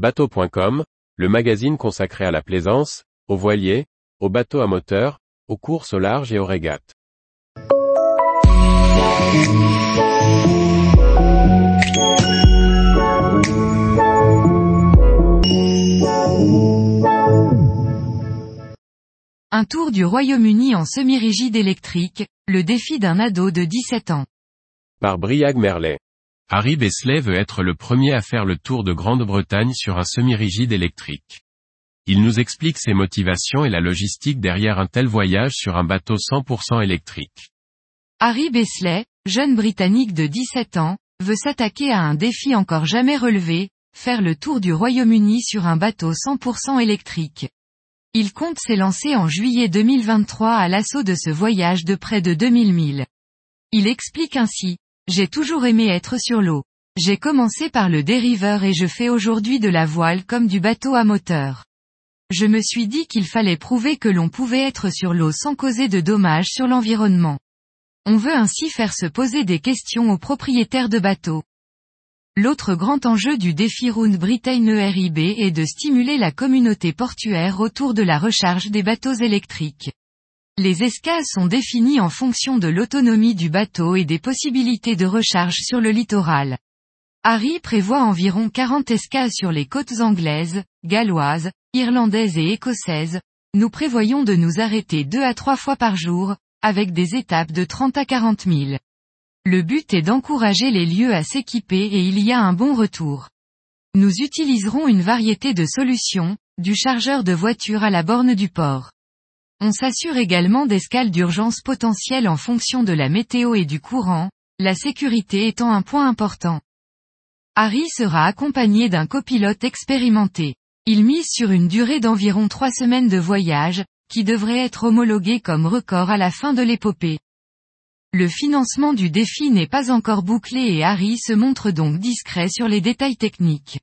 Bateau.com, le magazine consacré à la plaisance, aux voiliers, aux bateaux à moteur, aux courses au large et aux régates. Un tour du Royaume-Uni en semi-rigide électrique, le défi d'un ado de 17 ans. Par Briag Merlet. Harry Besley veut être le premier à faire le tour de Grande-Bretagne sur un semi-rigide électrique. Il nous explique ses motivations et la logistique derrière un tel voyage sur un bateau 100% électrique. Harry Besley, jeune Britannique de 17 ans, veut s'attaquer à un défi encore jamais relevé, faire le tour du Royaume-Uni sur un bateau 100% électrique. Il compte s'élancer en juillet 2023 à l'assaut de ce voyage de près de 2000 milles. Il explique ainsi, J'ai toujours aimé être sur l'eau. J'ai commencé par le dériveur et je fais aujourd'hui de la voile comme du bateau à moteur. Je me suis dit qu'il fallait prouver que l'on pouvait être sur l'eau sans causer de dommages sur l'environnement. On veut ainsi faire se poser des questions aux propriétaires de bateaux. L'autre grand enjeu du défi Round Britain ERIB est de stimuler la communauté portuaire autour de la recharge des bateaux électriques. Les escales sont définies en fonction de l'autonomie du bateau et des possibilités de recharge sur le littoral. Harry prévoit environ 40 escales sur les côtes anglaises, galloises, irlandaises et écossaises. Nous prévoyons de nous arrêter deux à trois fois par jour, avec des étapes de 30 à 40 000. Le but est d'encourager les lieux à s'équiper et il y a un bon retour. Nous utiliserons une variété de solutions, du chargeur de voiture à la borne du port. On s'assure également d'escales d'urgence potentielles en fonction de la météo et du courant, la sécurité étant un point important. Harry sera accompagné d'un copilote expérimenté. Il mise sur une durée d'environ trois semaines de voyage, qui devrait être homologué comme record à la fin de l'épopée. Le financement du défi n'est pas encore bouclé et Harry se montre donc discret sur les détails techniques.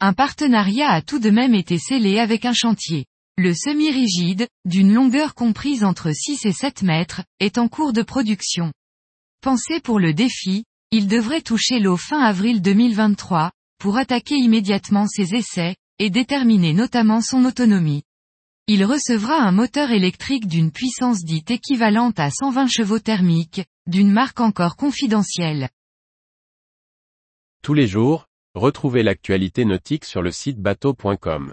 Un partenariat a tout de même été scellé avec un chantier. Le semi-rigide, d'une longueur comprise entre 6 et 7 mètres, est en cours de production. Pensé pour le défi, il devrait toucher l'eau fin avril 2023, pour attaquer immédiatement ses essais, et déterminer notamment son autonomie. Il recevra un moteur électrique d'une puissance dite équivalente à 120 chevaux thermiques, d'une marque encore confidentielle. Tous les jours, retrouvez l'actualité nautique sur le site bateau.com.